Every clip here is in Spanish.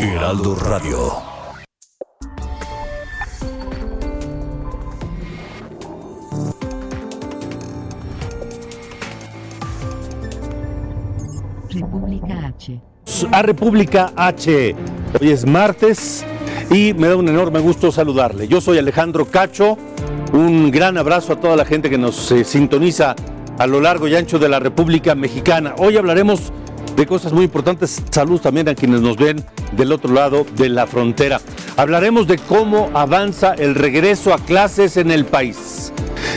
Heraldo Radio. República H. A República H. Hoy es martes y me da un enorme gusto saludarle. Yo soy Alejandro Cacho. Un gran abrazo a toda la gente que nos eh, sintoniza a lo largo y ancho de la República Mexicana. Hoy hablaremos de cosas muy importantes. Salud también a quienes nos ven del otro lado de la frontera. Hablaremos de cómo avanza el regreso a clases en el país.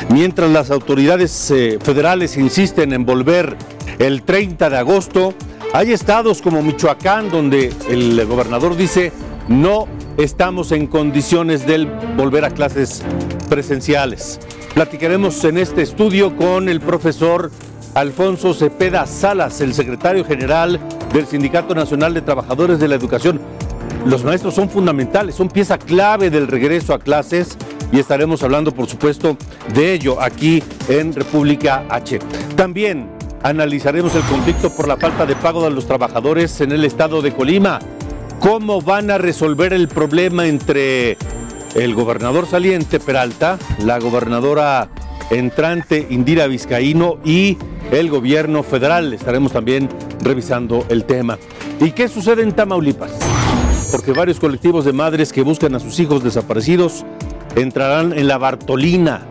Mientras las autoridades eh, federales insisten en volver el 30 de agosto, hay estados como Michoacán donde el gobernador dice no estamos en condiciones de volver a clases presenciales. Platicaremos en este estudio con el profesor Alfonso Cepeda Salas, el secretario general del Sindicato Nacional de Trabajadores de la Educación. Los maestros son fundamentales, son pieza clave del regreso a clases y estaremos hablando, por supuesto, de ello aquí en República H. También analizaremos el conflicto por la falta de pago de los trabajadores en el estado de Colima. ¿Cómo van a resolver el problema entre el gobernador saliente Peralta, la gobernadora entrante Indira Vizcaíno y el gobierno federal? Estaremos también revisando el tema. ¿Y qué sucede en Tamaulipas? Porque varios colectivos de madres que buscan a sus hijos desaparecidos entrarán en la Bartolina,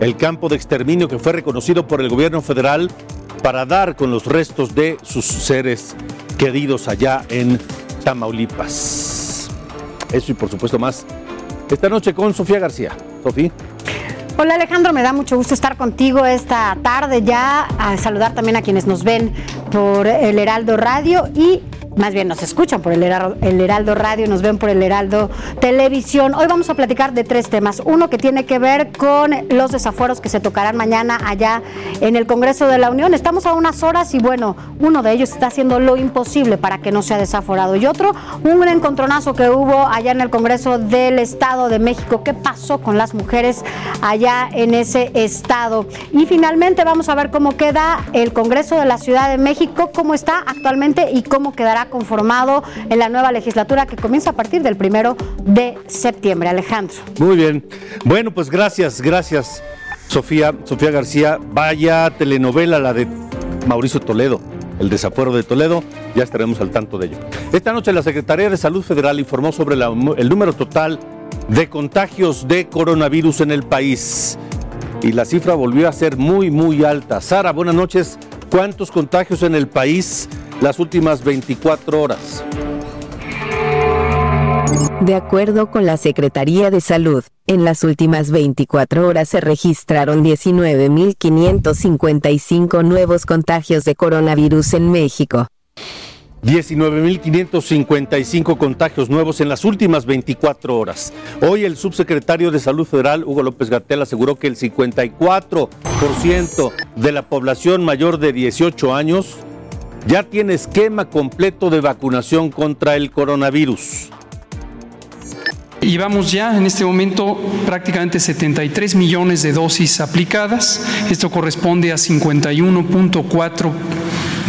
el campo de exterminio que fue reconocido por el gobierno federal para dar con los restos de sus seres queridos allá en Tamaulipas. Eso y por supuesto más esta noche con Sofía García. Sofía. Hola Alejandro, me da mucho gusto estar contigo esta tarde ya, a saludar también a quienes nos ven por el Heraldo Radio y más bien nos escuchan por el Heraldo, Radio, nos ven por el Heraldo Televisión. Hoy vamos a platicar de tres temas. Uno que tiene que ver con los desafueros que se tocarán mañana allá en el Congreso de la Unión. Estamos a unas horas y bueno, uno de ellos está haciendo lo imposible para que no sea desaforado. Y otro, un encontronazo que hubo allá en el Congreso del Estado de México. ¿Qué pasó con las mujeres allá en ese estado? Y finalmente vamos a ver cómo queda el Congreso de la Ciudad de México, cómo está actualmente y cómo quedará conformado en la nueva legislatura que comienza a partir del primero de septiembre. Alejandro. Muy bien. Bueno, pues gracias, gracias, Sofía, Sofía García. Vaya telenovela la de Mauricio Toledo. El desafuero de Toledo, ya estaremos al tanto de ello. Esta noche la Secretaría de Salud Federal informó sobre el número total de contagios de coronavirus en el país. Y la cifra volvió a ser muy, muy alta. Sara, buenas noches. ¿Cuántos contagios en el país las últimas 24 horas? De acuerdo con la Secretaría de Salud, en las últimas 24 horas se registraron 19.555 nuevos contagios de coronavirus en México. 19.555 contagios nuevos en las últimas 24 horas. Hoy el subsecretario de Salud Federal, Hugo López Gatel, aseguró que el 54% de la población mayor de 18 años ya tiene esquema completo de vacunación contra el coronavirus. Llevamos ya en este momento prácticamente 73 millones de dosis aplicadas. Esto corresponde a 51.4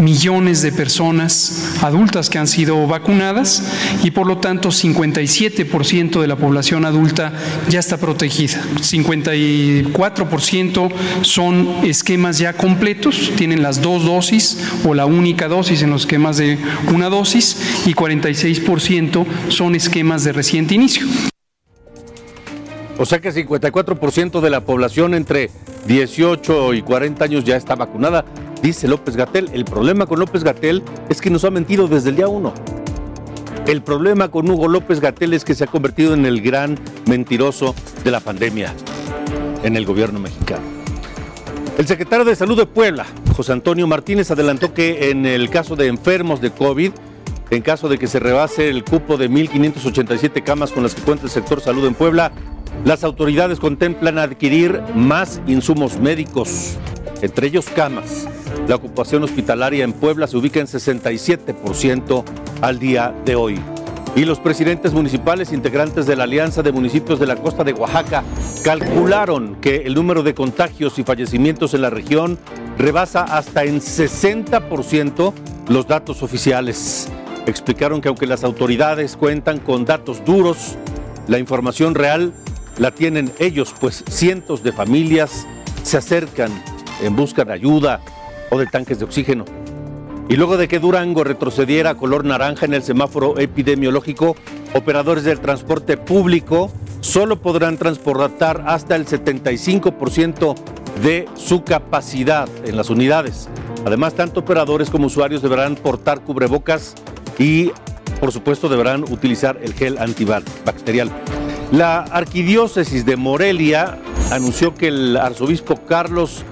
millones de personas adultas que han sido vacunadas y por lo tanto 57% de la población adulta ya está protegida. 54% son esquemas ya completos, tienen las dos dosis o la única dosis en los esquemas de una dosis y 46% son esquemas de reciente inicio. O sea que 54% de la población entre 18 y 40 años ya está vacunada, dice López Gatel. El problema con López Gatel es que nos ha mentido desde el día uno. El problema con Hugo López Gatel es que se ha convertido en el gran mentiroso de la pandemia en el gobierno mexicano. El secretario de Salud de Puebla, José Antonio Martínez adelantó que en el caso de enfermos de COVID, en caso de que se rebase el cupo de 1.587 camas con las que cuenta el sector salud en Puebla, las autoridades contemplan adquirir más insumos médicos, entre ellos camas. La ocupación hospitalaria en Puebla se ubica en 67% al día de hoy. Y los presidentes municipales integrantes de la Alianza de Municipios de la Costa de Oaxaca calcularon que el número de contagios y fallecimientos en la región rebasa hasta en 60% los datos oficiales. Explicaron que aunque las autoridades cuentan con datos duros, la información real la tienen ellos, pues cientos de familias se acercan en busca de ayuda o de tanques de oxígeno. Y luego de que Durango retrocediera a color naranja en el semáforo epidemiológico, operadores del transporte público solo podrán transportar hasta el 75% de su capacidad en las unidades. Además, tanto operadores como usuarios deberán portar cubrebocas y, por supuesto, deberán utilizar el gel antibacterial. La arquidiócesis de Morelia anunció que el arzobispo Carlos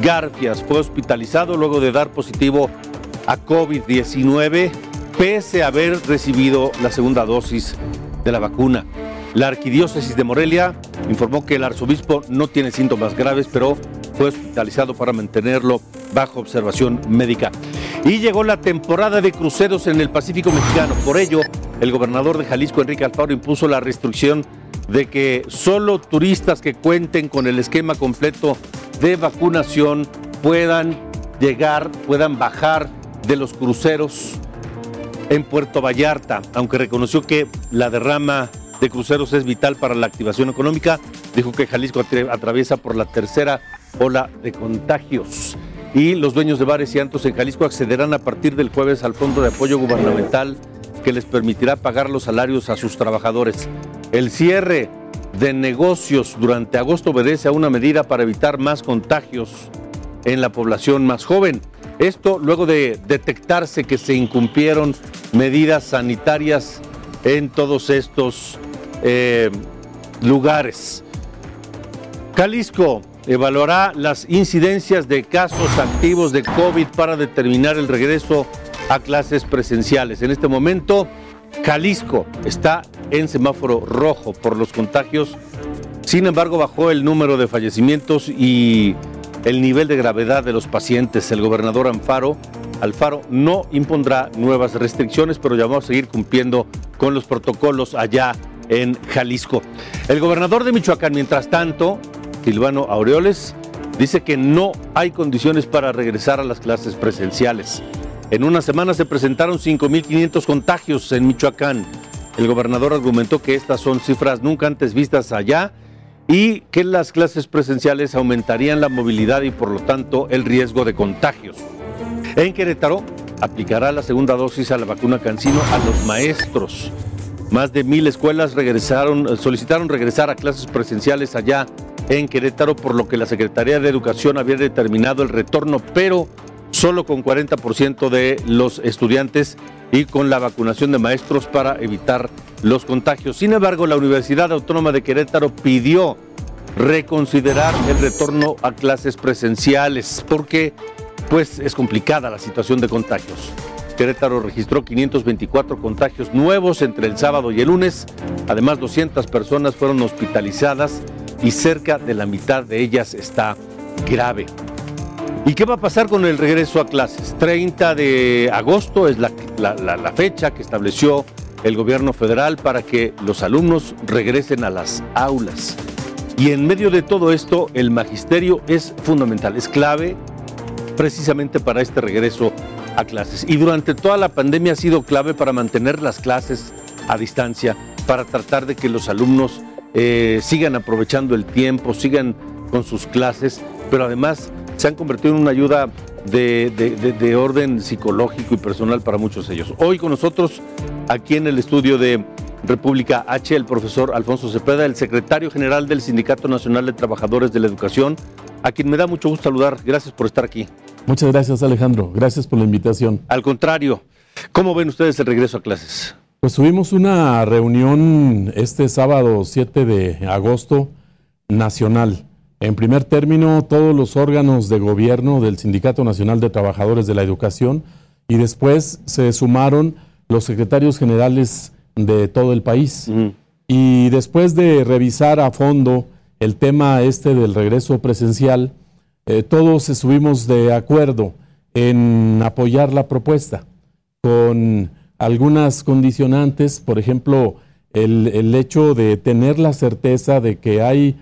Garfias fue hospitalizado luego de dar positivo a COVID-19 pese a haber recibido la segunda dosis de la vacuna. La arquidiócesis de Morelia informó que el arzobispo no tiene síntomas graves, pero fue hospitalizado para mantenerlo bajo observación médica. Y llegó la temporada de cruceros en el Pacífico mexicano. Por ello, el gobernador de Jalisco, Enrique Alfaro, impuso la restricción de que solo turistas que cuenten con el esquema completo de vacunación puedan llegar, puedan bajar de los cruceros en Puerto Vallarta, aunque reconoció que la derrama de cruceros es vital para la activación económica, dijo que Jalisco atraviesa por la tercera ola de contagios. Y los dueños de bares y antos en Jalisco accederán a partir del jueves al fondo de apoyo gubernamental que les permitirá pagar los salarios a sus trabajadores. El cierre de negocios durante agosto obedece a una medida para evitar más contagios en la población más joven. Esto luego de detectarse que se incumplieron medidas sanitarias en todos estos eh, lugares. Jalisco evaluará las incidencias de casos activos de COVID para determinar el regreso a clases presenciales. En este momento, Jalisco está en semáforo rojo por los contagios. Sin embargo, bajó el número de fallecimientos y el nivel de gravedad de los pacientes. El gobernador Alfaro no impondrá nuevas restricciones, pero llamó a seguir cumpliendo con los protocolos allá en Jalisco. El gobernador de Michoacán, mientras tanto, Silvano Aureoles, dice que no hay condiciones para regresar a las clases presenciales. En una semana se presentaron 5.500 contagios en Michoacán. El gobernador argumentó que estas son cifras nunca antes vistas allá y que las clases presenciales aumentarían la movilidad y por lo tanto el riesgo de contagios. En Querétaro aplicará la segunda dosis a la vacuna Cancino a los maestros. Más de mil escuelas solicitaron regresar a clases presenciales allá en Querétaro, por lo que la Secretaría de Educación había determinado el retorno, pero solo con 40% de los estudiantes y con la vacunación de maestros para evitar los contagios. Sin embargo, la Universidad Autónoma de Querétaro pidió reconsiderar el retorno a clases presenciales porque pues es complicada la situación de contagios. Querétaro registró 524 contagios nuevos entre el sábado y el lunes. Además, 200 personas fueron hospitalizadas y cerca de la mitad de ellas está grave. ¿Y qué va a pasar con el regreso a clases? 30 de agosto es la, fecha que estableció el gobierno federal para que los alumnos regresen a las aulas. Y en medio de todo esto, el magisterio es fundamental, es clave precisamente para este regreso a clases. Y durante toda la pandemia ha sido clave para mantener las clases a distancia, para tratar de que los alumnos eh, sigan aprovechando el tiempo, sigan con sus clases, pero además se han convertido en una ayuda de, orden psicológico y personal para muchos de ellos. Hoy con nosotros, aquí en el estudio de República H, el profesor Alfonso Cepeda, el secretario general del Sindicato Nacional de Trabajadores de la Educación, a quien me da mucho gusto saludar. Gracias por estar aquí. Muchas gracias Alejandro, gracias por la invitación. Al contrario, ¿cómo ven ustedes el regreso a clases? Pues tuvimos una reunión este sábado 7 de agosto nacional En primer término, todos los órganos de gobierno del Sindicato Nacional de Trabajadores de la Educación y después se sumaron los secretarios generales de todo el país. Y después de revisar a fondo el tema este del regreso presencial, eh, todos estuvimos de acuerdo en apoyar la propuesta con algunas condicionantes, por ejemplo, el, hecho de tener la certeza de que hay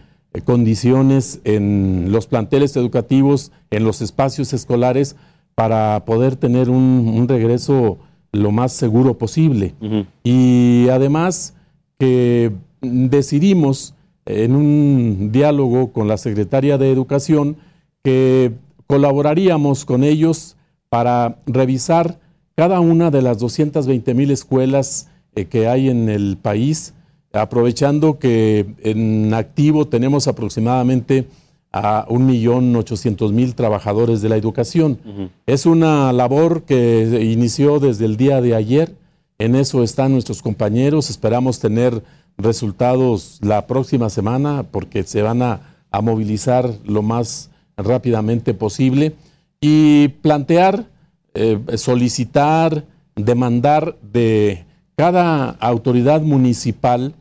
condiciones en los planteles educativos, en los espacios escolares, para poder tener un, regreso lo más seguro posible. Y además que decidimos en un diálogo con la Secretaria de Educación que colaboraríamos con ellos para revisar cada una de las 220 mil escuelas eh, que hay en el país, aprovechando que en activo tenemos aproximadamente a 1.800.000 trabajadores de la educación. Es una labor que inició desde el día de ayer. En eso están nuestros compañeros. Esperamos tener resultados la próxima semana porque se van a, movilizar lo más rápidamente posible y plantear, eh, solicitar, demandar de cada autoridad municipal,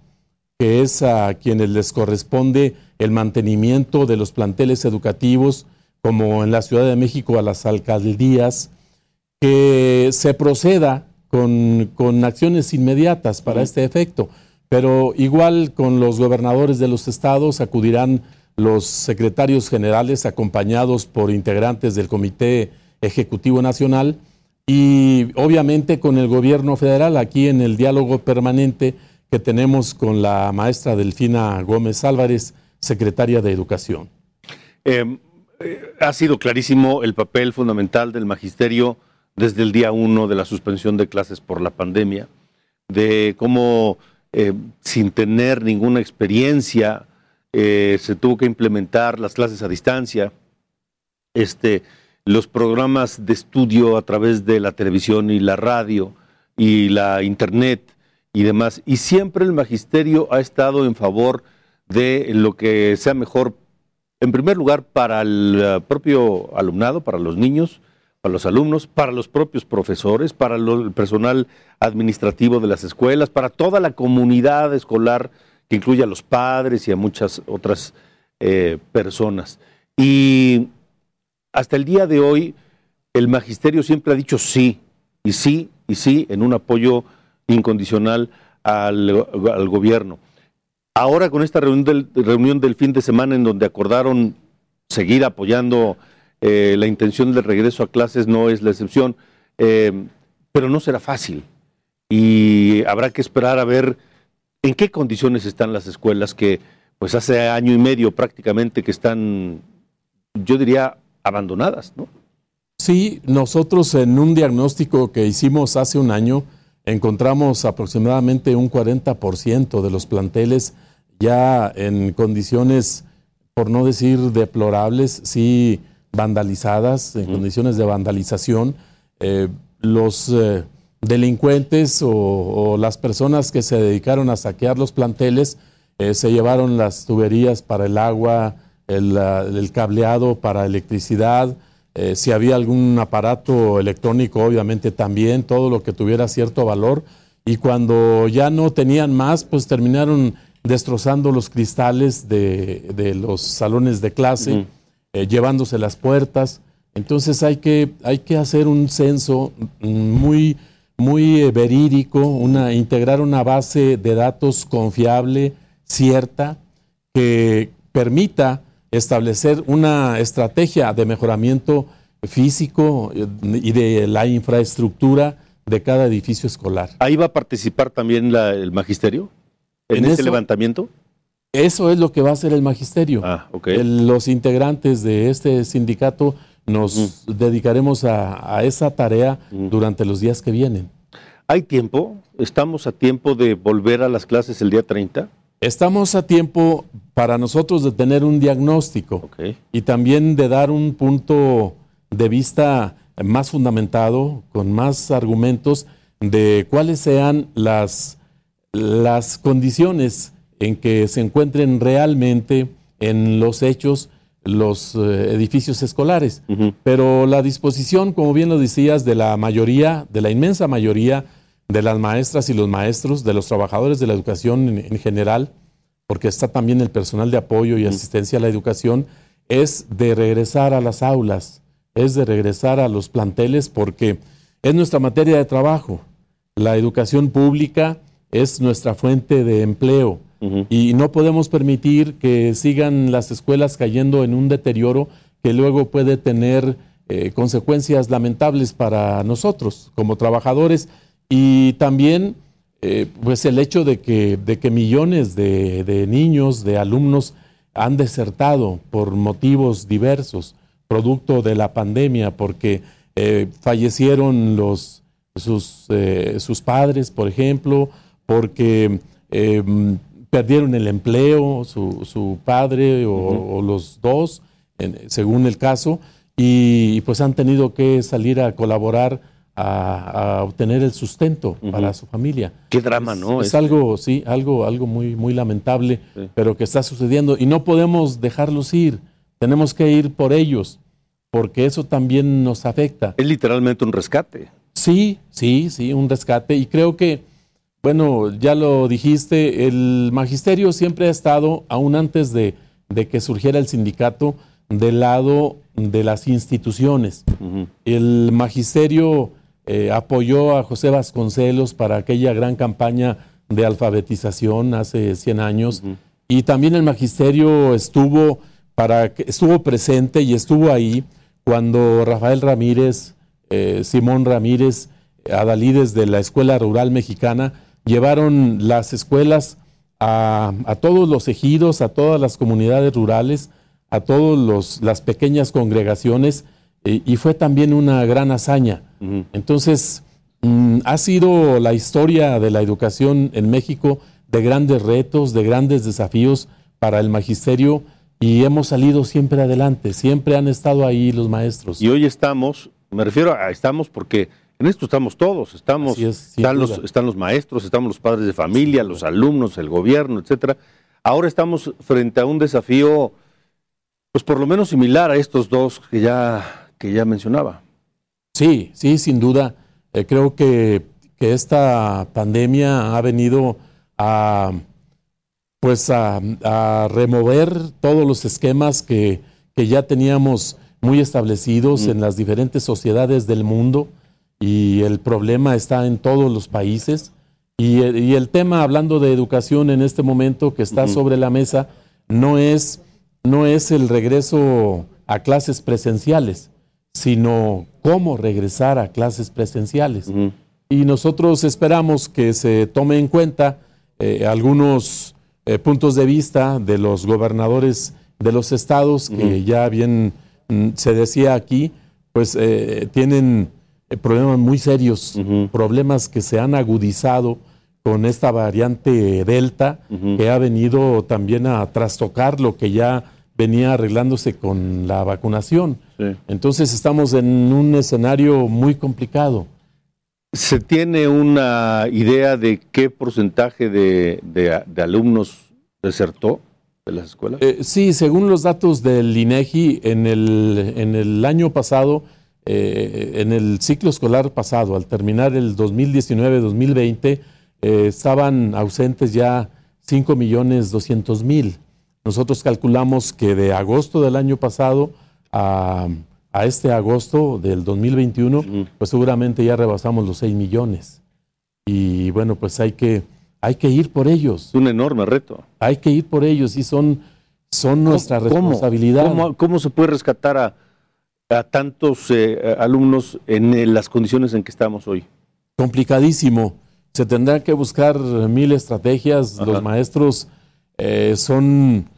que es a quienes les corresponde el mantenimiento de los planteles educativos, como en la Ciudad de México a las alcaldías, que se proceda con, acciones inmediatas para este efecto. Pero igual con los gobernadores de los estados acudirán los secretarios generales acompañados por integrantes del Comité Ejecutivo Nacional y obviamente con el gobierno federal, aquí en el diálogo permanente tenemos con la maestra Delfina Gómez Álvarez, secretaria de Educación. Em, eh, ha sido clarísimo el papel fundamental del magisterio desde el día uno de la suspensión de clases por la pandemia, de cómo eh, sin tener ninguna experiencia eh, se tuvo que implementar las clases a distancia. Este, los programas de estudio a través de la televisión y la radio y la internet y demás. Y siempre el magisterio ha estado en favor de lo que sea mejor, en primer lugar, para el eh, propio alumnado, para los niños, para los alumnos, para los propios profesores, para el personal administrativo de las escuelas, para toda la comunidad escolar que incluye a los padres y a muchas otras eh, personas. Y hasta el día de hoy, el magisterio siempre ha dicho sí, y sí, y sí, en un apoyo incondicional al, gobierno. Ahora con esta reunión del, reunión del, fin de semana en donde acordaron seguir apoyando eh, la intención del regreso a clases, no es la excepción, eh, pero no será fácil. Y habrá que esperar a ver en qué condiciones están las escuelas que pues hace año y medio prácticamente que están, yo diría, abandonadas, ¿no? Sí, nosotros en un diagnóstico que hicimos hace un año encontramos aproximadamente un 40% de los planteles ya en condiciones, por no decir deplorables, sí vandalizadas, en condiciones de vandalización. Eh, los eh, delincuentes o, las personas que se dedicaron a saquear los planteles eh, se llevaron las tuberías para el agua, el, cableado para electricidad, eh, si había algún aparato electrónico, obviamente también, todo lo que tuviera cierto valor. Y cuando ya no tenían más, pues terminaron destrozando los cristales de, los salones de clase, eh, llevándose las puertas. Entonces hay que, hay que hacer un censo muy, muy eh, verídico, una, integrar una base de datos confiable, cierta, que permita establecer una estrategia de mejoramiento físico eh, y de la infraestructura de cada edificio escolar. ¿Ahí va a participar también el magisterio en, ese levantamiento? Eso es lo que va a hacer el magisterio. Ah, los integrantes de este sindicato nos dedicaremos a, esa tarea durante los días que vienen. ¿Hay tiempo? ¿Estamos a tiempo de volver a las clases el día 30? Estamos a tiempo para nosotros de tener un diagnóstico y también de dar un punto de vista más fundamentado, con más argumentos de cuáles sean las, las condiciones en que se encuentren realmente en los hechos los eh, edificios escolares. Pero la disposición, como bien lo decías, de la mayoría, de la inmensa mayoría de las maestras y los maestros, de los trabajadores de la educación en, general, porque está también el personal de apoyo y asistencia a la educación, es de regresar a las aulas, es de regresar a los planteles, porque es nuestra materia de trabajo. La educación pública es nuestra fuente de empleo. Y no podemos permitir que sigan las escuelas cayendo en un deterioro que luego puede tener eh, consecuencias lamentables para nosotros como trabajadores y también eh, pues el hecho de que, de que millones de, niños, de alumnos han desertado por motivos diversos, producto de la pandemia, porque eh, fallecieron los, sus, sus padres, por ejemplo, porque perdieron el empleo, su, padre o, los dos, según el caso, y, pues han tenido que salir a colaborar a, obtener el sustento para su familia. Qué drama, ¿no? Es, algo, sí, algo, algo muy, muy lamentable, pero que está sucediendo y no podemos dejarlos ir. Tenemos que ir por ellos, porque eso también nos afecta. Es literalmente un rescate. Sí, sí, sí, un rescate. Y creo que bueno, ya lo dijiste, el magisterio siempre ha estado, aún antes de, que surgiera el sindicato, del lado de las instituciones. El magisterio eh, apoyó a José Vasconcelos para aquella gran campaña de alfabetización hace 100 años y también el magisterio estuvo, para, estuvo presente y estuvo ahí cuando Rafael Ramírez, eh, Simón Ramírez, adalides de la Escuela Rural Mexicana, llevaron las escuelas a, todos los ejidos, a todas las comunidades rurales, a todas las pequeñas congregaciones, y fue también una gran hazaña. Entonces, mm, ha sido la historia de la educación en México de grandes retos, de grandes desafíos para el magisterio, y hemos salido siempre adelante, siempre han estado ahí los maestros. Y hoy estamos, me refiero a estamos porque en esto estamos todos, estamos, están, los, están los maestros, estamos los padres de familia, los alumnos, el gobierno, etcétera. Ahora estamos frente a un desafío, pues por lo menos similar a estos dos que ya, que ya mencionaba. Sí, sí, sin duda. Eh, creo que, esta pandemia ha venido a pues a, remover todos los esquemas que, ya teníamos muy establecidos mm. en las diferentes sociedades del mundo y el problema está en todos los países. Y, el tema, hablando de educación en este momento que está sobre la mesa, no es, no es el regreso a clases presenciales, sino cómo regresar a clases presenciales. Y nosotros esperamos que se tome en cuenta eh, algunos eh, puntos de vista de los gobernadores de los estados, que ya bien mm, se decía aquí, pues eh, tienen eh, problemas muy serios, problemas que se han agudizado con esta variante Delta, que ha venido también a trastocar lo que ya venía arreglándose con la vacunación. Entonces estamos en un escenario muy complicado. ¿Se tiene una idea de qué porcentaje de, alumnos desertó de las escuelas? Eh, sí, según los datos del INEGI, en el, en el año pasado eh, en el ciclo escolar pasado, al terminar el 2019-2020, eh, estaban ausentes ya 5 millones 200 mil. Nosotros calculamos que de agosto del año pasado a, este agosto del 2021, pues seguramente ya rebasamos los 6 millones. Y bueno, pues hay que, hay que ir por ellos. Es un enorme reto. Hay que ir por ellos y son, son nuestra responsabilidad. ¿Cómo se puede rescatar a, a tantos eh, alumnos en eh, las condiciones en que estamos hoy? Complicadísimo. Se tendrá que buscar mil estrategias. Los maestros eh, son,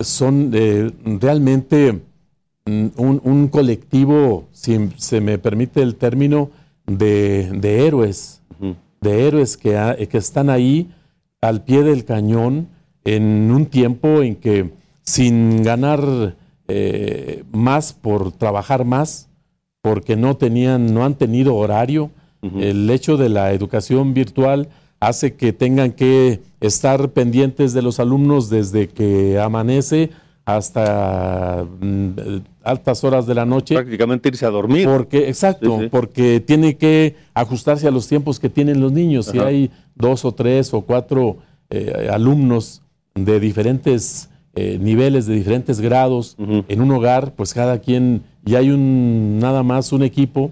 son realmente un, colectivo, si se me permite el término, de, héroes, de héroes que, que están ahí al pie del cañón en un tiempo en que sin ganar eh, más por trabajar más, porque no tenían, no han tenido horario. El hecho de la educación virtual hace que tengan que estar pendientes de los alumnos desde que amanece hasta mm, altas horas de la noche. Prácticamente irse a dormir. Porque, exacto, porque tiene que ajustarse a los tiempos que tienen los niños. Si hay dos o tres o cuatro eh, alumnos de diferentes eh, niveles, de diferentes grados en un hogar, pues cada quien, y hay un nada más un equipo,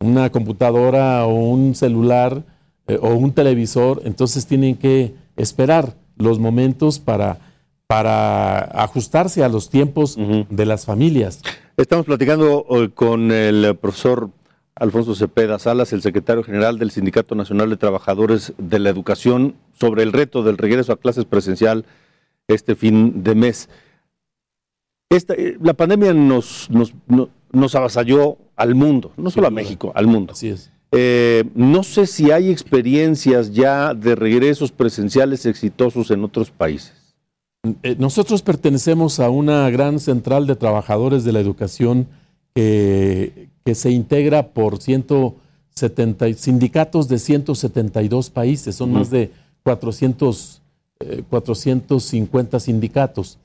una computadora o un celular eh, o un televisor, entonces tienen que esperar los momentos para para ajustarse a los tiempos de las familias. Estamos platicando con el profesor Alfonso Cepeda Salas, el secretario general del Sindicato Nacional de Trabajadores de la Educación, sobre el reto del regreso a clases presencial este fin de mes. Esta, eh, la pandemia nos, nos, avasalló al mundo, no solo a México, al mundo. Así es. Eh, no sé si hay experiencias ya de regresos presenciales exitosos en otros países. Eh, nosotros pertenecemos a una gran central de trabajadores de la educación que, se integra por 170 sindicatos de 172 países, son más de 400, 450 eh, sindicatos.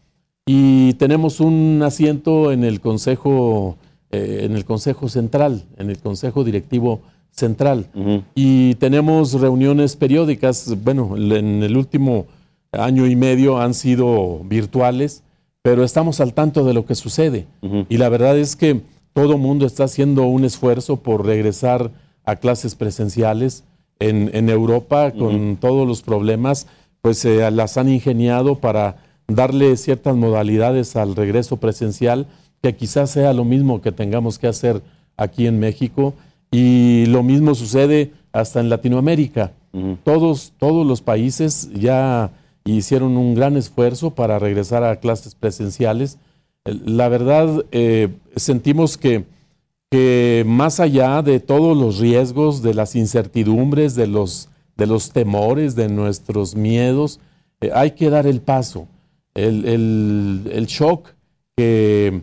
Y tenemos un asiento en el Consejo, eh, en el Consejo Central, en el Consejo Directivo Central. Y tenemos reuniones periódicas, bueno, en el último año y medio han sido virtuales, pero estamos al tanto de lo que sucede. Y la verdad es que todo mundo está haciendo un esfuerzo por regresar a clases presenciales. En, Europa, con todos los problemas, pues se las han ingeniado para darle ciertas modalidades al regreso presencial, que quizás sea lo mismo que tengamos que hacer aquí en México. Y lo mismo sucede hasta en Latinoamérica. todos, todos los países ya hicieron un gran esfuerzo para regresar a clases presenciales. La verdad, eh, sentimos que, más allá de todos los riesgos, de las incertidumbres, de los, de los temores, de nuestros miedos, eh, hay que dar el paso. El, el, shock que,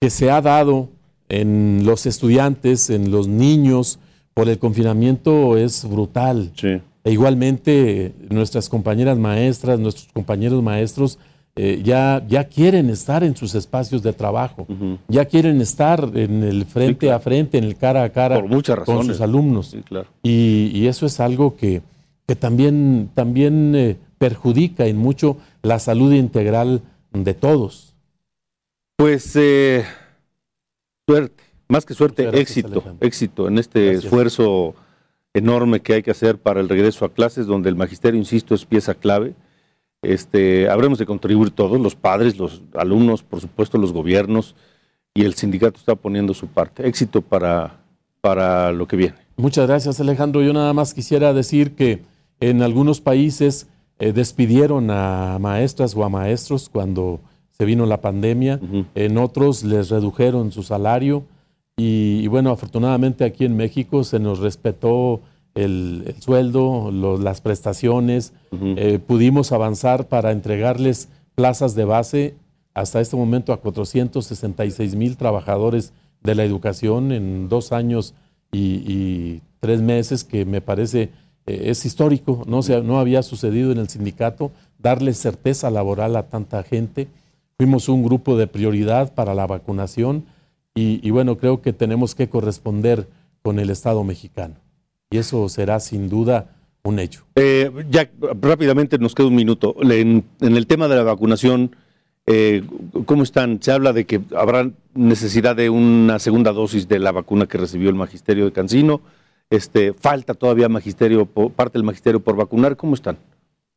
que se ha dado en los estudiantes, en los niños, por el confinamiento es brutal. Sí. E igualmente nuestras compañeras maestras, nuestros compañeros maestros eh, ya, ya quieren estar en sus espacios de trabajo, ya quieren estar en el frente a frente, en el cara a cara con sus alumnos. y, eso es algo que, que también, también eh, perjudica en mucho la salud integral de todos. Pues eh, suerte, más que suerte, éxito, éxito en este esfuerzo enorme que hay que hacer para el regreso a clases, donde el magisterio, insisto, es pieza clave. Este, habremos de contribuir todos, los padres, los alumnos, por supuesto los gobiernos, y el sindicato está poniendo su parte. Éxito para, para lo que viene. Muchas gracias, Alejandro. Yo nada más quisiera decir que en algunos países eh, despidieron a maestras o a maestros cuando se vino la pandemia, en otros les redujeron su salario y, bueno, afortunadamente aquí en México se nos respetó el, sueldo, las prestaciones, eh, pudimos avanzar para entregarles plazas de base. Hasta este momento a 466 mil trabajadores de la educación en dos años y, tres meses, que me parece eh, es histórico, no, se, no había sucedido en el sindicato, darle certeza laboral a tanta gente. Fuimos un grupo de prioridad para la vacunación y, bueno, creo que tenemos que corresponder con el Estado mexicano. Y eso será sin duda un hecho. Eh, ya rápidamente nos queda un minuto. En, el tema de la vacunación, eh, ¿cómo están? Se habla de que habrá necesidad de una segunda dosis de la vacuna que recibió el magisterio de Cancino. Este, falta todavía magisterio, parte del magisterio por vacunar. ¿Cómo están?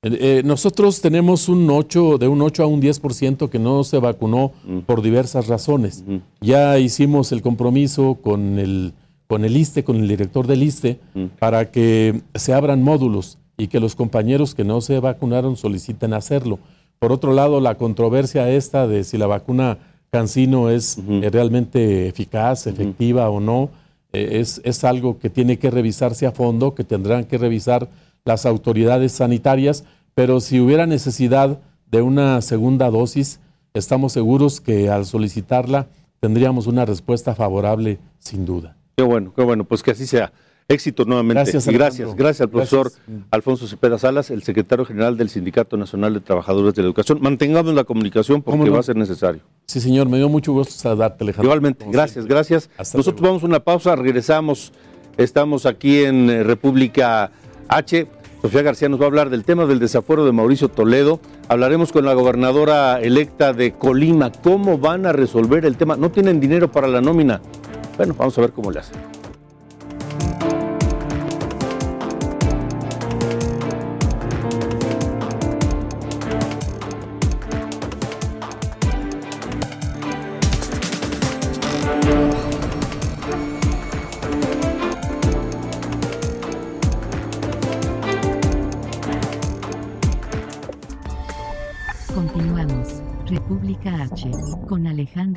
Eh, nosotros tenemos un 8, de un 8 a un 10% que no se vacunó mm. por diversas razones. Ya hicimos el compromiso con el, con el ISTE, con el director del ISTE, mm. para que se abran módulos y que los compañeros que no se vacunaron soliciten hacerlo. Por otro lado, la controversia esta de si la vacuna Cancino es eh, realmente eficaz, efectiva o no, eh, es, es algo que tiene que revisarse a fondo, que tendrán que revisar las autoridades sanitarias, pero si hubiera necesidad de una segunda dosis, estamos seguros que al solicitarla tendríamos una respuesta favorable sin duda. Qué bueno, qué bueno, pues que así sea. Éxito nuevamente. Gracias, gracias, gracias al profesor Gracias. Alfonso Cepeda Salas, el secretario general del Sindicato Nacional de Trabajadores de la Educación. Mantengamos la comunicación porque va a ser necesario. Sí, señor, me dio mucho gusto saludarte, Alejandro. Igualmente, gracias, siempre. gracias. Hasta Nosotros luego. vamos a una pausa, regresamos. Estamos aquí en eh, República H. Sofía García nos va a hablar del tema del desafuero de Mauricio Toledo. Hablaremos con la gobernadora electa de Colima. ¿Cómo van a resolver el tema? No tienen dinero para la nómina. Bueno, vamos a ver cómo le hacen.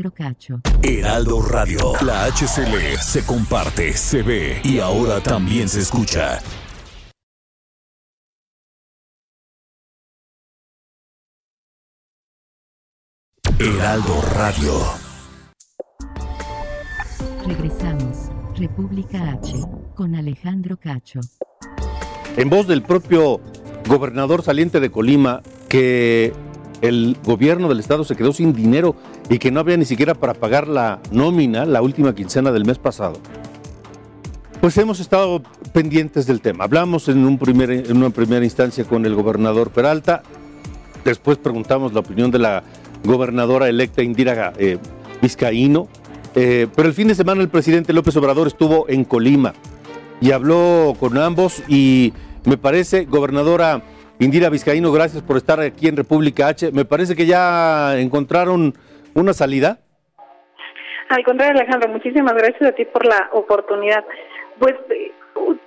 Alejandro Cacho. Heraldo Radio. La HCL se comparte, se ve y ahora también se escucha. Heraldo Radio. Regresamos. República H. Con Alejandro Cacho. En voz del propio gobernador saliente de Colima, que el gobierno del estado se quedó sin dinero y que no había ni siquiera para pagar la nómina la última quincena del mes pasado. Pues hemos estado pendientes del tema. Hablamos en, un primer, en una primera instancia con el gobernador Peralta, después preguntamos la opinión de la gobernadora electa Indira eh, Vizcaíno, eh, pero el fin de semana el presidente López Obrador estuvo en Colima y habló con ambos y me parece, gobernadora Indira Vizcaíno, gracias por estar aquí en República H, me parece que ya encontraron una salida. Al contrario, Alejandro, muchísimas gracias a ti por la oportunidad. Pues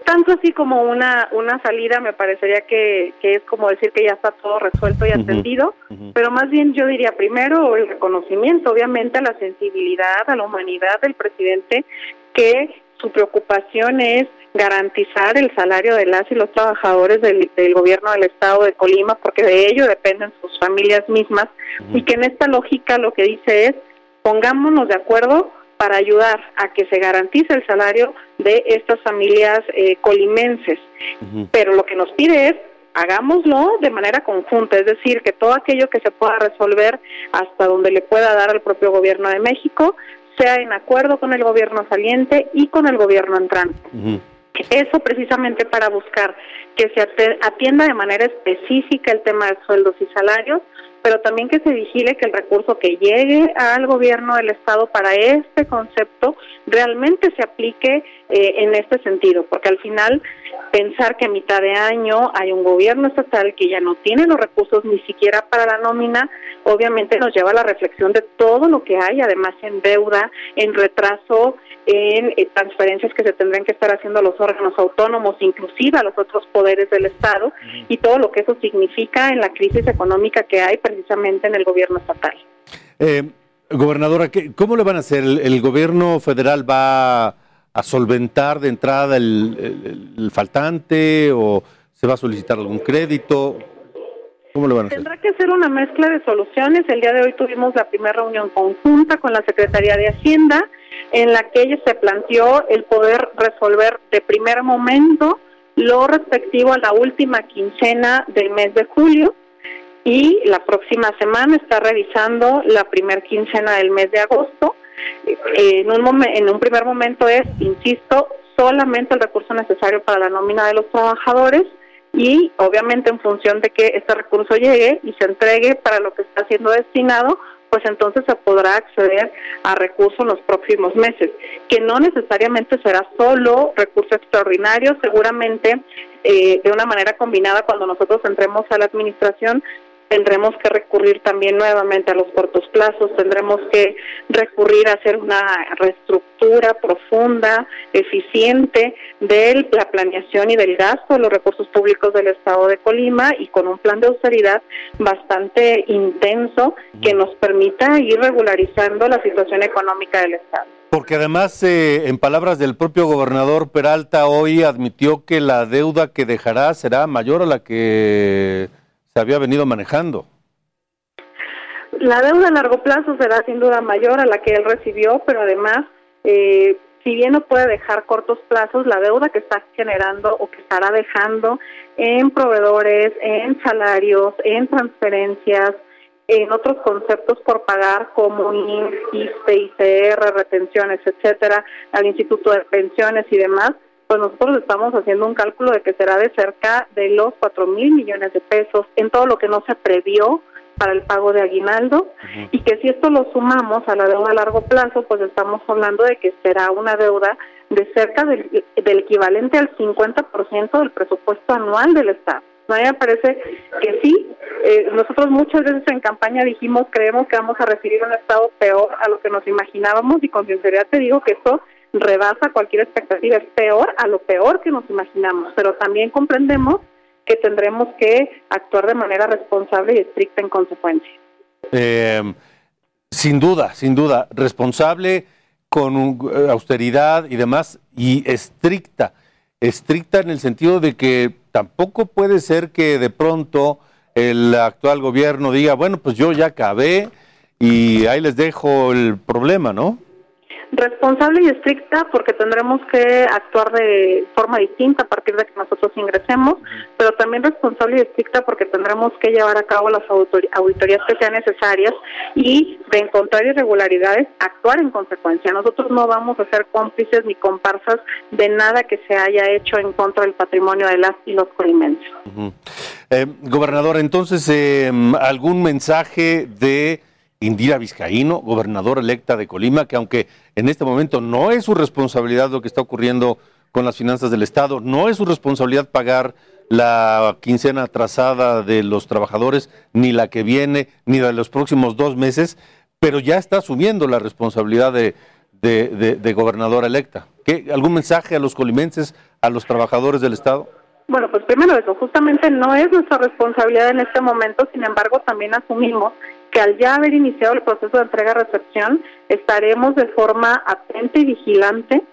tanto así como una una salida me parecería que, que es como decir que ya está todo resuelto y atendido, pero más bien yo diría primero el reconocimiento, obviamente a la sensibilidad, a la humanidad del presidente, que su preocupación es garantizar el salario de las y los trabajadores del, del gobierno del estado de Colima, porque de ello dependen sus familias mismas, y que en esta lógica lo que dice es pongámonos de acuerdo para ayudar a que se garantice el salario de estas familias eh, colimenses. Pero lo que nos pide es hagámoslo de manera conjunta, es decir, que todo aquello que se pueda resolver hasta donde le pueda dar al propio gobierno de México sea en acuerdo con el gobierno saliente y con el gobierno entrante. Eso precisamente para buscar que se atienda de manera específica el tema de sueldos y salarios, pero también que se vigile que el recurso que llegue al gobierno del Estado para este concepto realmente se aplique eh, en este sentido, porque al final pensar que a mitad de año hay un gobierno estatal que ya no tiene los recursos ni siquiera para la nómina, obviamente nos lleva a la reflexión de todo lo que hay, además en deuda, en retraso, en eh, transferencias que se tendrán que estar haciendo a los órganos autónomos, inclusive a los otros poderes del Estado, y todo lo que eso significa en la crisis económica que hay precisamente en el gobierno estatal. Eh, gobernadora, ¿qué- ¿cómo le van a hacer? ¿El, el gobierno federal va a solventar de entrada el, el- el faltante o se va a solicitar algún crédito? ¿Cómo le van a hacer? Tendrá que ser una mezcla de soluciones. El día de hoy tuvimos la primera reunión conjunta con la Secretaría de Hacienda, en la que ella se planteó el poder resolver de primer momento lo respectivo a la última quincena del mes de julio y la próxima semana está revisando la primer quincena del mes de agosto. Eh, En un, momen- en un primer momento es, insisto, solamente el recurso necesario para la nómina de los trabajadores y obviamente en función de que este recurso llegue y se entregue para lo que está siendo destinado, pues entonces se podrá acceder a recursos en los próximos meses, que no necesariamente será solo recurso extraordinario, seguramente eh, de una manera combinada cuando nosotros entremos a la administración tendremos que recurrir también nuevamente a los cortos plazos, tendremos que recurrir a hacer una reestructura profunda, eficiente de la planeación y del gasto de los recursos públicos del Estado de Colima y con un plan de austeridad bastante intenso que nos permita ir regularizando la situación económica del Estado. Porque además, eh, en palabras del propio gobernador Peralta, hoy admitió que la deuda que dejará será mayor a la que se había venido manejando. La deuda a largo plazo será sin duda mayor a la que él recibió, pero además eh, si bien no puede dejar cortos plazos, la deuda que está generando o que estará dejando en proveedores, en salarios, en transferencias, en otros conceptos por pagar como INS, ISPE, ICR, retenciones, etcétera, al Instituto de Pensiones y demás, pues nosotros estamos haciendo un cálculo de que será de cerca de los cuatro mil millones de pesos en todo lo que no se previó para el pago de aguinaldo y que si esto lo sumamos a la deuda a largo plazo, pues estamos hablando de que será una deuda de cerca del, del equivalente al 50% del presupuesto anual del Estado. A mí me parece que sí. Eh, nosotros muchas veces en campaña dijimos, creemos que vamos a recibir un Estado peor a lo que nos imaginábamos y con sinceridad te digo que esto rebasa cualquier expectativa, es peor a lo peor que nos imaginamos, pero también comprendemos que tendremos que actuar de manera responsable y estricta en consecuencia. Eh, sin duda, sin duda, responsable con uh, austeridad y demás, y estricta, estricta en el sentido de que tampoco puede ser que de pronto el actual gobierno diga, bueno, pues yo ya acabé y ahí les dejo el problema, ¿no? Responsable y estricta porque tendremos que actuar de forma distinta a partir de que nosotros ingresemos, pero también responsable y estricta porque tendremos que llevar a cabo las auditorías que sean necesarias y de encontrar irregularidades, actuar en consecuencia. Nosotros no vamos a ser cómplices ni comparsas de nada que se haya hecho en contra del patrimonio de las y los colimenses. Eh, gobernador, entonces, eh, ¿algún mensaje de Indira Vizcaíno, gobernadora electa de Colima, que aunque en este momento no es su responsabilidad lo que está ocurriendo con las finanzas del Estado, no es su responsabilidad pagar la quincena atrasada de los trabajadores, ni la que viene, ni la de los próximos dos meses, pero ya está asumiendo la responsabilidad de, de, gobernadora electa. ¿Qué, ¿Algún mensaje a los colimenses, a los trabajadores del Estado? Bueno, pues primero eso, justamente no es nuestra responsabilidad en este momento, sin embargo también asumimos que al ya haber iniciado el proceso de entrega-recepción, estaremos de forma atenta y vigilante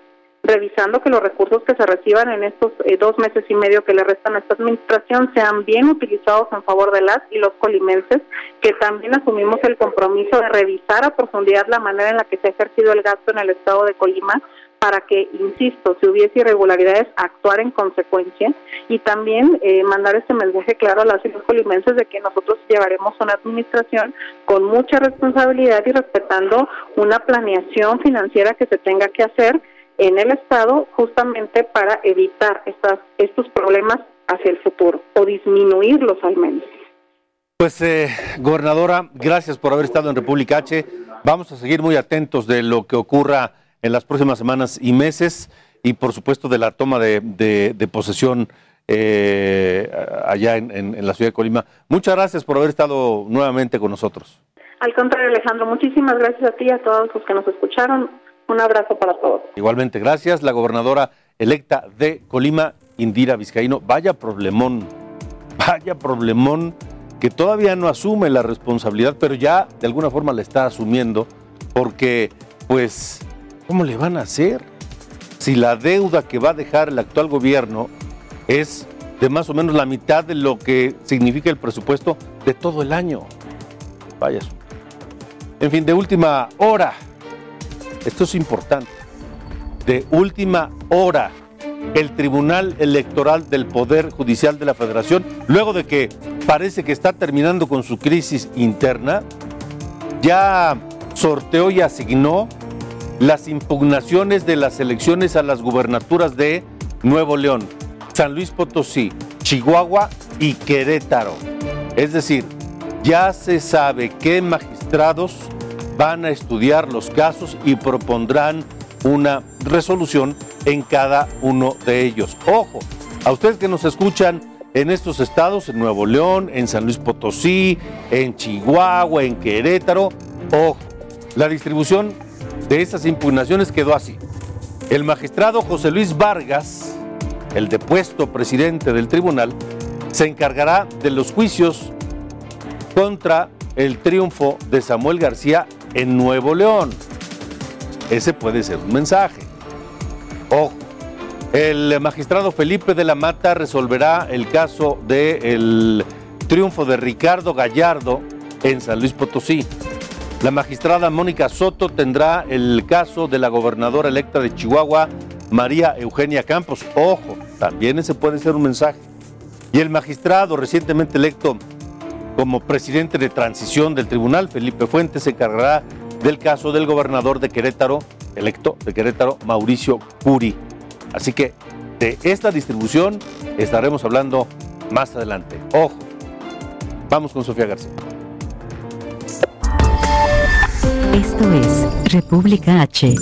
revisando que los recursos que se reciban en estos eh, dos meses y medio que le restan a esta administración sean bien utilizados en favor de las y los colimenses, que también asumimos el compromiso de revisar a profundidad la manera en la que se ha ejercido el gasto en el estado de Colima para que, insisto, si hubiese irregularidades, actuar en consecuencia y también eh, mandar este mensaje claro a las y los de que nosotros llevaremos una administración con mucha responsabilidad y respetando una planeación financiera que se tenga que hacer en el Estado justamente para evitar estas, estos problemas hacia el futuro o disminuirlos al menos. Pues, eh, gobernadora, gracias por haber estado en República H. Vamos a seguir muy atentos de lo que ocurra en las próximas semanas y meses y por supuesto de la toma de, posesión eh, allá en, la ciudad de Colima. Muchas gracias por haber estado nuevamente con nosotros. Al contrario, Alejandro, muchísimas gracias a ti y a todos los que nos escucharon. Un abrazo para todos. Igualmente, gracias. La gobernadora electa de Colima, Indira Vizcaíno. Vaya problemón, vaya problemón que todavía no asume la responsabilidad, pero ya de alguna forma la está asumiendo porque pues ¿Cómo le van a hacer? Si la deuda que va a dejar el actual gobierno es de más o menos la mitad de lo que significa el presupuesto de todo el año. Vaya. En fin, de última hora. Esto es importante. De última hora. El Tribunal Electoral del Poder Judicial de la Federación, luego de que parece que está terminando con su crisis interna, ya sorteó y asignó las impugnaciones de las elecciones a las gubernaturas de Nuevo León, San Luis Potosí, Chihuahua y Querétaro. Es decir, ya se sabe qué magistrados van a estudiar los casos y propondrán una resolución en cada uno de ellos. Ojo, a ustedes que nos escuchan en estos estados, en Nuevo León, en San Luis Potosí, en Chihuahua, en Querétaro, ojo, la distribución de esas impugnaciones quedó así. El magistrado José Luis Vargas, el depuesto presidente del tribunal, se encargará de los juicios contra el triunfo de Samuel García en Nuevo León. Ese puede ser un mensaje. Ojo, el magistrado Felipe de la Mata resolverá el caso del triunfo de Ricardo Gallardo en San Luis Potosí. La magistrada Mónica Soto tendrá el caso de la gobernadora electa de Chihuahua, María Eugenia Campos. Ojo, también ese puede ser un mensaje. Y el magistrado recientemente electo como presidente de transición del tribunal, Felipe Fuentes, se encargará del caso del gobernador de Querétaro, electo de Querétaro, Mauricio Curi. Así que de esta distribución estaremos hablando más adelante. Ojo, vamos con Sofía García. Esto es República H.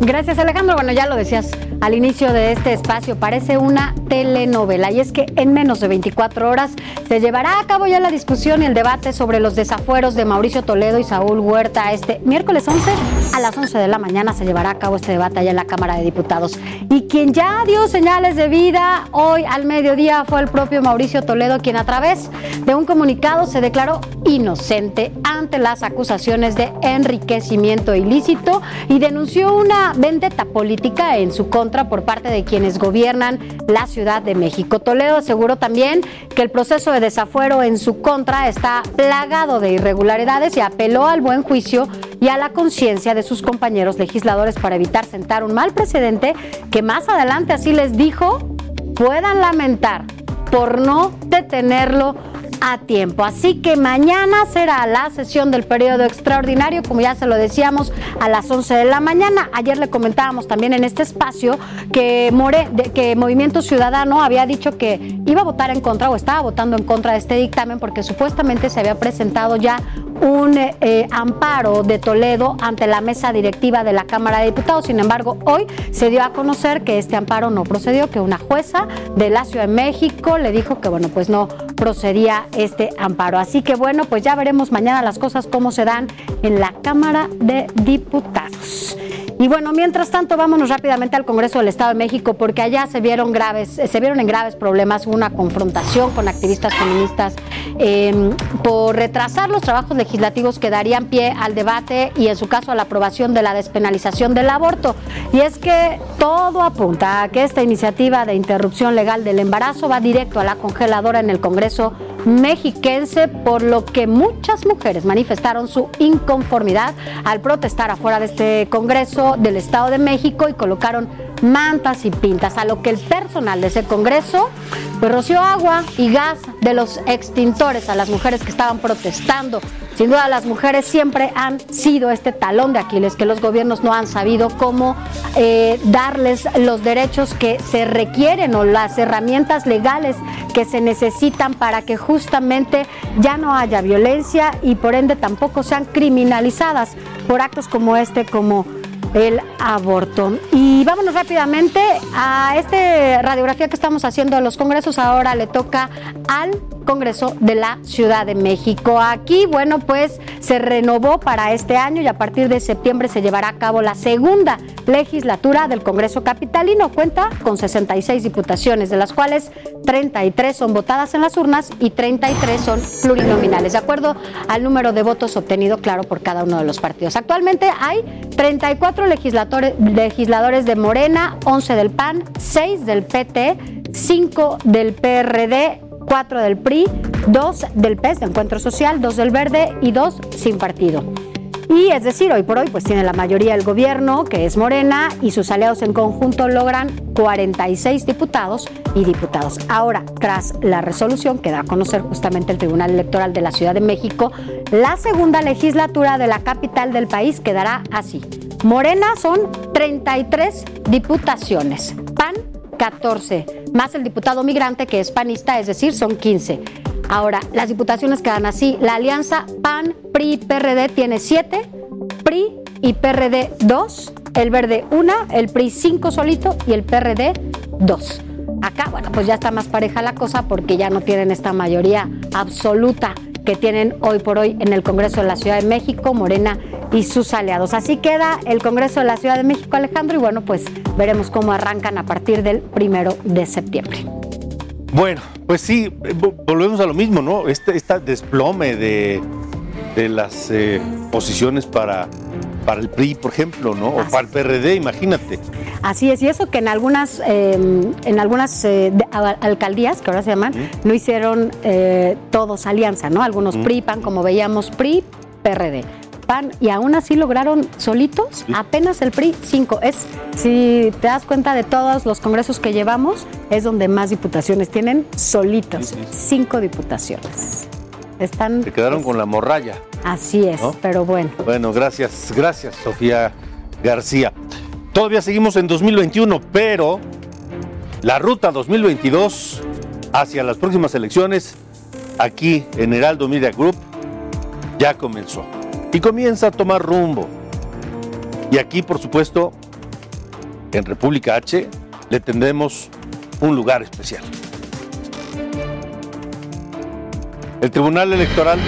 Gracias Alejandro. Bueno, ya lo decías al inicio de este espacio, parece una telenovela y es que en menos de 24 horas se llevará a cabo ya la discusión y el debate sobre los desafueros de Mauricio Toledo y Saúl Huerta. Este miércoles 11 a las 11 de la mañana se llevará a cabo este debate allá en la Cámara de Diputados. Y quien ya dio señales de vida hoy al mediodía fue el propio Mauricio Toledo, quien a través de un comunicado se declaró inocente ante las acusaciones de enriquecimiento ilícito y denunció una vendetta política en su contra por parte de quienes gobiernan la Ciudad de México. Toledo aseguró también que el proceso de desafuero en su contra está plagado de irregularidades y apeló al buen juicio y a la conciencia de sus compañeros legisladores para evitar sentar un mal precedente que más adelante, así les dijo, puedan lamentar por no detenerlo a tiempo. Así que mañana será la sesión del periodo extraordinario, como ya se lo decíamos, a las 11 de la mañana. Ayer le comentábamos también en este espacio que, More, que Movimiento Ciudadano había dicho que iba a votar en contra o estaba votando en contra de este dictamen porque supuestamente se había presentado ya un eh, amparo de Toledo ante la mesa directiva de la Cámara de Diputados. Sin embargo, hoy se dio a conocer que este amparo no procedió, que una jueza de la Ciudad de México le dijo que, bueno, pues no procedía este amparo. Así que, bueno, pues ya veremos mañana las cosas cómo se dan en la Cámara de Diputados. Y bueno, mientras tanto, vámonos rápidamente al Congreso del Estado de México, porque allá se vieron graves, se vieron en graves problemas, una confrontación con activistas feministas eh, por retrasar los trabajos legislativos que darían pie al debate y en su caso a la aprobación de la despenalización del aborto. Y es que todo apunta a que esta iniciativa de interrupción legal del embarazo va directo a la congeladora en el Congreso mexiquense, por lo que muchas mujeres manifestaron su inconformidad al protestar afuera de este Congreso del Estado de México y colocaron mantas y pintas, a lo que el personal de ese Congreso pues roció agua y gas de los extintores a las mujeres que estaban protestando. Sin duda las mujeres siempre han sido este talón de Aquiles que los gobiernos no han sabido cómo eh, darles los derechos que se requieren o las herramientas legales que se necesitan para que justamente ya no haya violencia y por ende tampoco sean criminalizadas por actos como este, como el aborto. Y vámonos rápidamente a esta radiografía que estamos haciendo de los congresos. Ahora le toca al Congreso de la Ciudad de México. Aquí, bueno, pues se renovó para este año y a partir de septiembre se llevará a cabo la segunda legislatura del Congreso Capitalino. Cuenta con 66 diputaciones, de las cuales 33 son votadas en las urnas y 33 son plurinominales, de acuerdo al número de votos obtenido, claro, por cada uno de los partidos. Actualmente hay 34 legisladores, de Morena, 11 del PAN, 6 del PT, 5 del PRD, 4 del PRI, 2 del PES de Encuentro Social, 2 del Verde y 2 sin partido. Y es decir, hoy por hoy pues tiene la mayoría el gobierno, que es Morena, y sus aliados en conjunto logran 46 diputados y diputados. Ahora, tras la resolución que da a conocer justamente el Tribunal Electoral de la Ciudad de México, la segunda legislatura de la capital del país quedará así. Morena son 33 diputaciones, PAN 14, más el diputado migrante que es panista, es decir, son 15. Ahora, las diputaciones quedan así. La alianza PAN, PRI, PRD tiene 7, PRI y PRD 2, el verde 1, el PRI 5 solito y el PRD 2. Acá, bueno, pues ya está más pareja la cosa porque ya no tienen esta mayoría absoluta que tienen hoy por hoy en el Congreso de la Ciudad de México, Morena y sus aliados. Así queda el Congreso de la Ciudad de México, Alejandro, y bueno, pues veremos cómo arrancan a partir del primero de septiembre. Bueno, pues sí, volvemos a lo mismo, ¿no? Este, este desplome de, de las eh, posiciones para, para el PRI, por ejemplo, ¿no? O para el PRD, imagínate. Así es, y eso que en algunas, eh, en algunas eh, de- a- alcaldías, que ahora se llaman, no hicieron eh, todos alianza, ¿no? Algunos PRI, PAN, como veíamos, PRI, PRD. PAN y aún así lograron solitos apenas el PRI cinco. Es, si te das cuenta de todos los congresos que llevamos, es donde más diputaciones tienen solitos, cinco diputaciones. Están. Se quedaron con la morralla. Así es, pero bueno. Bueno, gracias, gracias, Sofía García. Todavía seguimos en 2021, pero la ruta 2022 hacia las próximas elecciones aquí en Heraldo Media Group ya comenzó y comienza a tomar rumbo. Y aquí, por supuesto, en República H, le tendremos un lugar especial. El Tribunal Electoral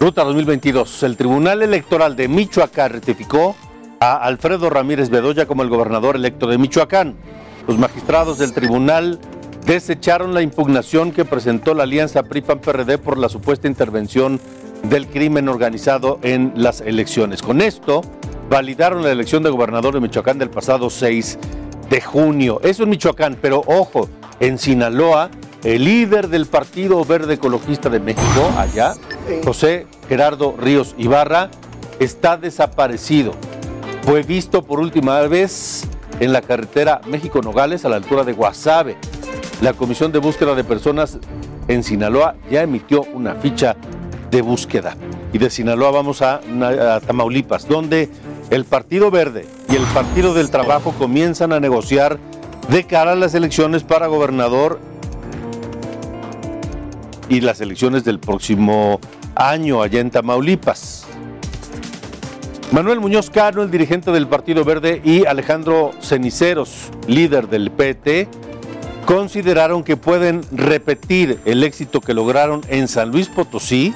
Ruta 2022. El Tribunal Electoral de Michoacán ratificó a Alfredo Ramírez Bedoya como el gobernador electo de Michoacán. Los magistrados del tribunal desecharon la impugnación que presentó la alianza PRI-PAN-PRD por la supuesta intervención del crimen organizado en las elecciones. Con esto, validaron la elección de gobernador de Michoacán del pasado 6 de junio. Eso es Michoacán, pero ojo, en Sinaloa, el líder del Partido Verde Ecologista de México, allá, José Gerardo Ríos Ibarra, está desaparecido. Fue visto por última vez en la carretera México-Nogales a la altura de Guasave. La Comisión de Búsqueda de Personas en Sinaloa ya emitió una ficha de búsqueda. Y de Sinaloa vamos a, a Tamaulipas, donde el Partido Verde y el Partido del Trabajo comienzan a negociar de cara a las elecciones para gobernador y las elecciones del próximo año allá en Tamaulipas. Manuel Muñoz Cano, el dirigente del Partido Verde, y Alejandro Ceniceros, líder del PT, consideraron que pueden repetir el éxito que lograron en San Luis Potosí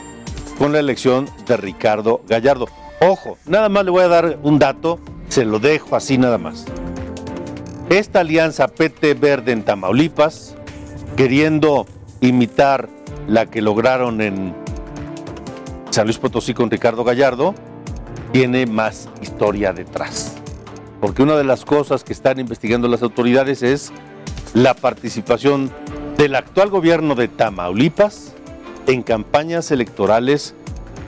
con la elección de Ricardo Gallardo. Ojo, nada más le voy a dar un dato, se lo dejo así nada más. Esta alianza PT Verde en Tamaulipas, queriendo imitar la que lograron en San Luis Potosí con Ricardo Gallardo, tiene más historia detrás. Porque una de las cosas que están investigando las autoridades es la participación del actual gobierno de Tamaulipas en campañas electorales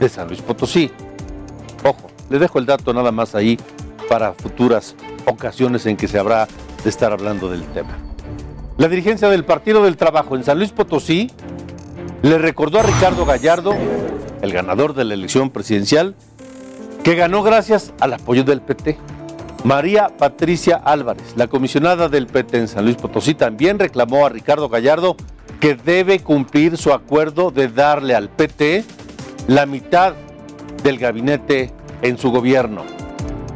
de San Luis Potosí. Ojo, le dejo el dato nada más ahí para futuras ocasiones en que se habrá de estar hablando del tema. La dirigencia del Partido del Trabajo en San Luis Potosí le recordó a Ricardo Gallardo, el ganador de la elección presidencial, que ganó gracias al apoyo del PT. María Patricia Álvarez, la comisionada del PT en San Luis Potosí, también reclamó a Ricardo Gallardo que debe cumplir su acuerdo de darle al PT la mitad del gabinete en su gobierno.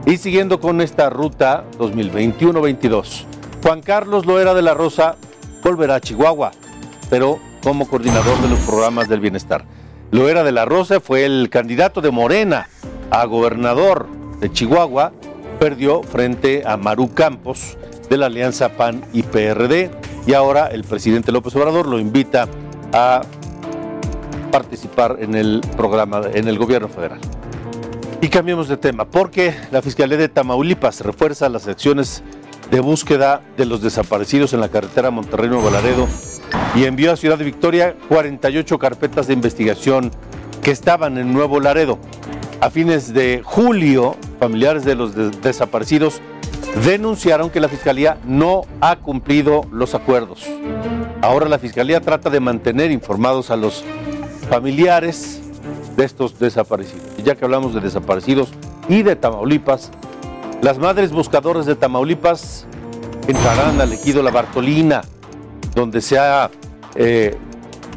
Y siguiendo con esta ruta 2021-22, Juan Carlos Loera de la Rosa volverá a Chihuahua, pero como coordinador de los programas del bienestar. Loera de la Rosa fue el candidato de Morena a gobernador de Chihuahua, perdió frente a Maru Campos de la Alianza PAN y PRD y ahora el presidente López Obrador lo invita a participar en el programa, en el gobierno federal. Y cambiemos de tema, porque la Fiscalía de Tamaulipas refuerza las acciones de búsqueda de los desaparecidos en la carretera Monterrey-Nuevo Laredo y envió a Ciudad Victoria 48 carpetas de investigación que estaban en Nuevo Laredo. A fines de julio, familiares de los desaparecidos denunciaron que la Fiscalía no ha cumplido los acuerdos. Ahora la Fiscalía trata de mantener informados a los familiares de estos desaparecidos. Y ya que hablamos de desaparecidos y de Tamaulipas, las madres buscadoras de Tamaulipas entrarán al ejido La Bartolina, donde se ha eh,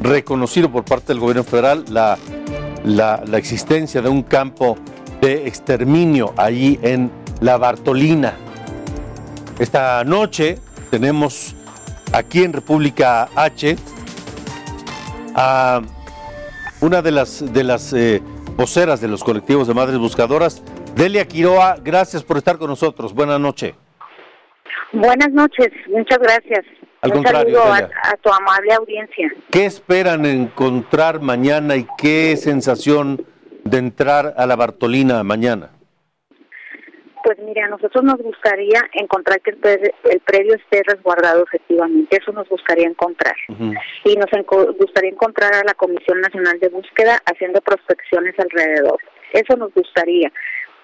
reconocido por parte del gobierno federal la, la, existencia de un campo de exterminio allí en La Bartolina. Esta noche tenemos aquí en República H a una de las, de las eh, voceras de los colectivos de madres buscadoras, Delia Quiroa, gracias por estar con nosotros. Buenas noches. Buenas noches, muchas gracias. Al contrario, a, tu amable audiencia. ¿Qué esperan encontrar mañana y qué sensación de entrar a la Bartolina mañana? Pues mire, a nosotros nos gustaría encontrar que el, pre- el predio esté resguardado efectivamente, eso nos gustaría encontrar. Y nos enco- gustaría encontrar a la Comisión Nacional de Búsqueda haciendo prospecciones alrededor. Eso nos gustaría.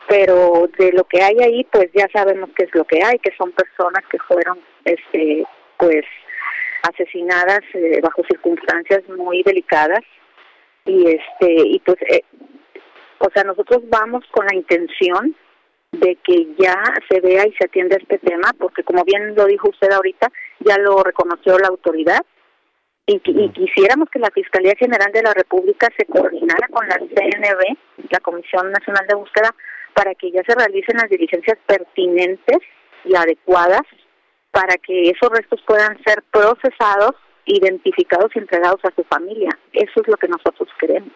Pero de lo que hay ahí, pues ya sabemos qué es lo que hay, que son personas que fueron, este, pues, asesinadas eh, bajo circunstancias muy delicadas. Y este y pues eh, o sea nosotros vamos con la intención de que ya se vea y se atienda este tema porque como bien lo dijo usted ahorita ya lo reconoció la autoridad. Y, y quisiéramos que la Fiscalía General de la República se coordinara con la CNB, la Comisión Nacional de Búsqueda, para que ya se realicen las diligencias pertinentes y adecuadas para que esos restos puedan ser procesados, identificados y entregados a su familia. Eso es lo que nosotros queremos.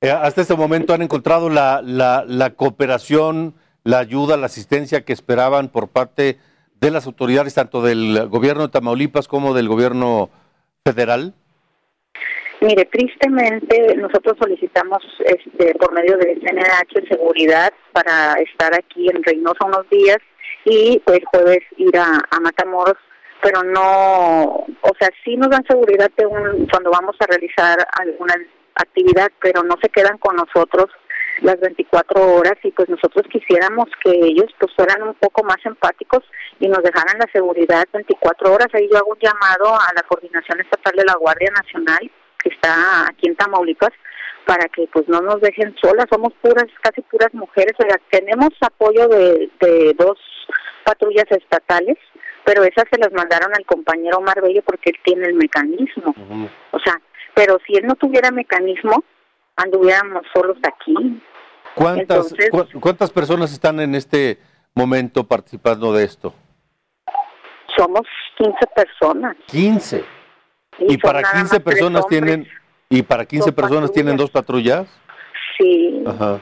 Eh, hasta este momento han encontrado la, la, la cooperación, la ayuda, la asistencia que esperaban por parte de las autoridades, tanto del gobierno de Tamaulipas como del gobierno federal. Mire, tristemente nosotros solicitamos este, por medio de CNH seguridad para estar aquí en Reynosa unos días y pues jueves ir a, a Matamoros, pero no, o sea, sí nos dan seguridad de un, cuando vamos a realizar alguna actividad, pero no se quedan con nosotros las 24 horas y pues nosotros quisiéramos que ellos pues fueran un poco más empáticos y nos dejaran la seguridad 24 horas. Ahí yo hago un llamado a la Coordinación Estatal de la Guardia Nacional que está aquí en Tamaulipas para que pues no nos dejen solas, somos puras, casi puras mujeres, o sea, tenemos apoyo de, de dos patrullas estatales, pero esas se las mandaron al compañero Omar Bello porque él tiene el mecanismo. O sea, pero si él no tuviera mecanismo, anduviéramos solos aquí. ¿Cuántas, Entonces- cu- ¿Cuántas personas están en este momento participando de esto? Somos 15 personas. 15. Y para nada 15 más tres personas tienen y para 15 Dos personas tienen dos patrullas. Sí. Ajá.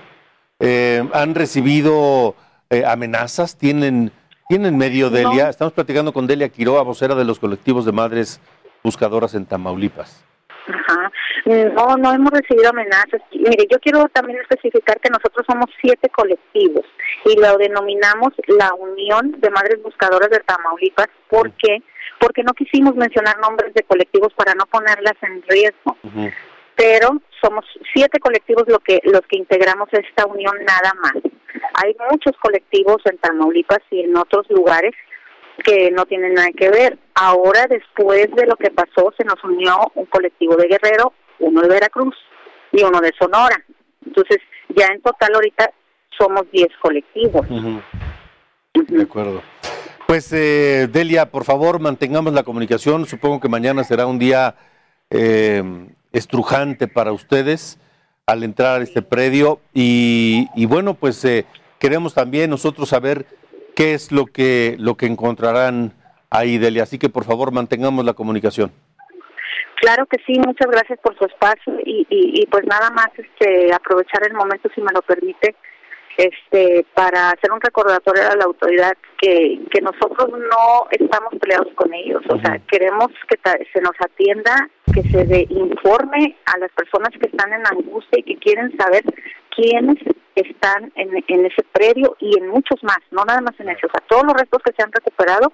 Eh, han recibido eh, amenazas, tienen tienen medio Delia. Estamos platicando con Delia Quiroa, vocera de los colectivos de madres buscadoras en Tamaulipas. Ajá. No, no hemos recibido amenazas. Mire, yo quiero también especificar que nosotros somos siete colectivos y lo denominamos la Unión de Madres Buscadoras de Tamaulipas. ¿Por qué? Porque no quisimos mencionar nombres de colectivos para no ponerlas en riesgo. Pero somos siete colectivos lo que, los que integramos esta unión nada más. Hay muchos colectivos en Tamaulipas y en otros lugares que no tienen nada que ver. Ahora, después de lo que pasó, se nos unió un colectivo de Guerrero, uno de Veracruz y uno de Sonora. Entonces, ya en total ahorita somos 10 colectivos. De acuerdo. Pues eh, Delia, por favor, mantengamos la comunicación. Supongo que mañana será un día eh, estrujante para ustedes al entrar a este predio. Y, y bueno, pues eh, queremos también nosotros saber qué es lo que, lo que encontrarán ahí, Delia. Así que por favor, mantengamos la comunicación. Claro que sí, muchas gracias por su espacio y, y, y pues nada más este aprovechar el momento, si me lo permite, este para hacer un recordatorio a la autoridad que, que nosotros no estamos peleados con ellos, o sea, queremos que ta- se nos atienda, que se dé informe a las personas que están en angustia y que quieren saber quiénes están en, en ese predio y en muchos más, no nada más en ese, o sea, todos los restos que se han recuperado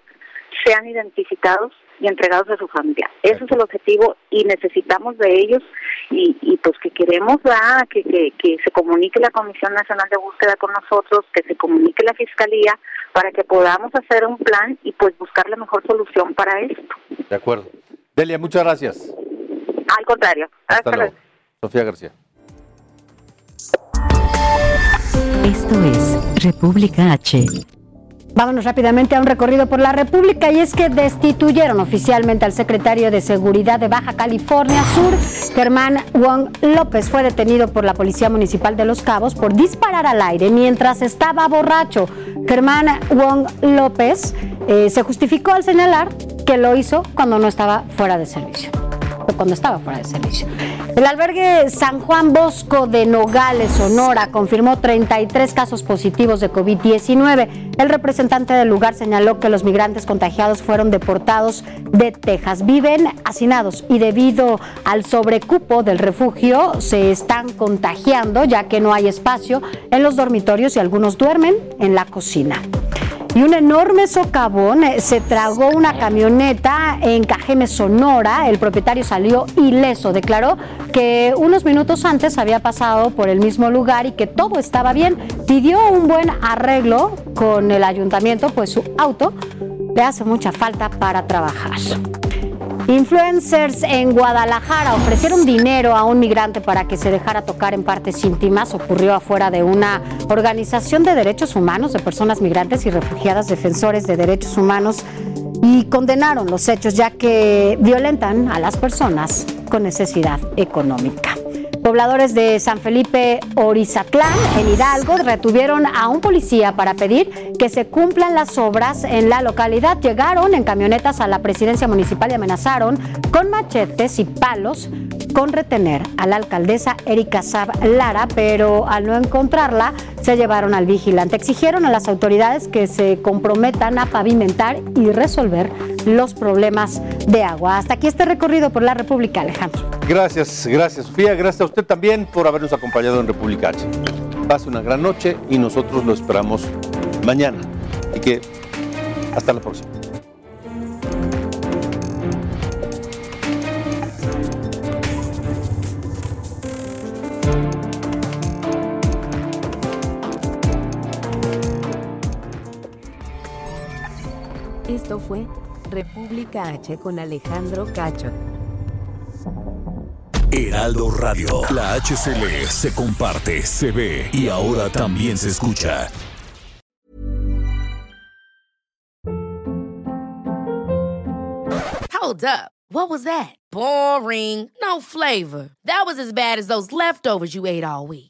sean identificados y entregados a su familia. Ese es el objetivo y necesitamos de ellos y, y pues que queremos ¿verdad? que, que, que se comunique la Comisión Nacional de Búsqueda con nosotros, que se comunique la Fiscalía para que podamos hacer un plan y pues buscar la mejor solución para esto. De acuerdo. Delia, muchas gracias. Al contrario. Hasta luego. Sofía García. Esto es República H. Vámonos rápidamente a un recorrido por la República y es que destituyeron oficialmente al secretario de Seguridad de Baja California Sur, Germán Wong López. Fue detenido por la Policía Municipal de Los Cabos por disparar al aire mientras estaba borracho. Germán Wong López eh, se justificó al señalar que lo hizo cuando no estaba fuera de servicio. Cuando estaba fuera de servicio. El albergue San Juan Bosco de Nogales, Sonora, confirmó 33 casos positivos de COVID-19. El representante del lugar señaló que los migrantes contagiados fueron deportados de Texas. Viven hacinados y debido al sobrecupo del refugio se están contagiando ya que no hay espacio en los dormitorios y algunos duermen en la cocina. Y un enorme socavón eh, se tragó una camioneta en Cajeme, Sonora. El propietario salió ileso. Declaró que unos minutos antes había pasado por el mismo lugar y que todo estaba bien. Pidió un buen arreglo con el ayuntamiento, pues su auto le hace mucha falta para trabajar. Influencers en Guadalajara ofrecieron dinero a un migrante para que se dejara tocar en partes íntimas. Ocurrió afuera de una organización de derechos humanos de personas migrantes y refugiadas defensores de derechos humanos y condenaron los hechos ya que violentan a las personas con necesidad económica. Pobladores de San Felipe Orizatlán, en Hidalgo, retuvieron a un policía para pedir que se cumplan las obras en la localidad. Llegaron en camionetas a la presidencia municipal y amenazaron con machetes y palos con retener a la alcaldesa Erika Sab Lara, pero al no encontrarla se llevaron al vigilante. Exigieron a las autoridades que se comprometan a pavimentar y resolver los problemas de agua. Hasta aquí este recorrido por la República, Alejandro. Gracias, gracias Sofía, gracias a usted también por habernos acompañado en República H. Pase una gran noche y nosotros lo esperamos mañana. Y que hasta la próxima. Fue República H con Alejandro Cacho. Heraldo Radio. La HCL se comparte, se ve y ahora también se escucha. Hold up. What was that? Boring. No flavor. That was as bad as those leftovers you ate all week.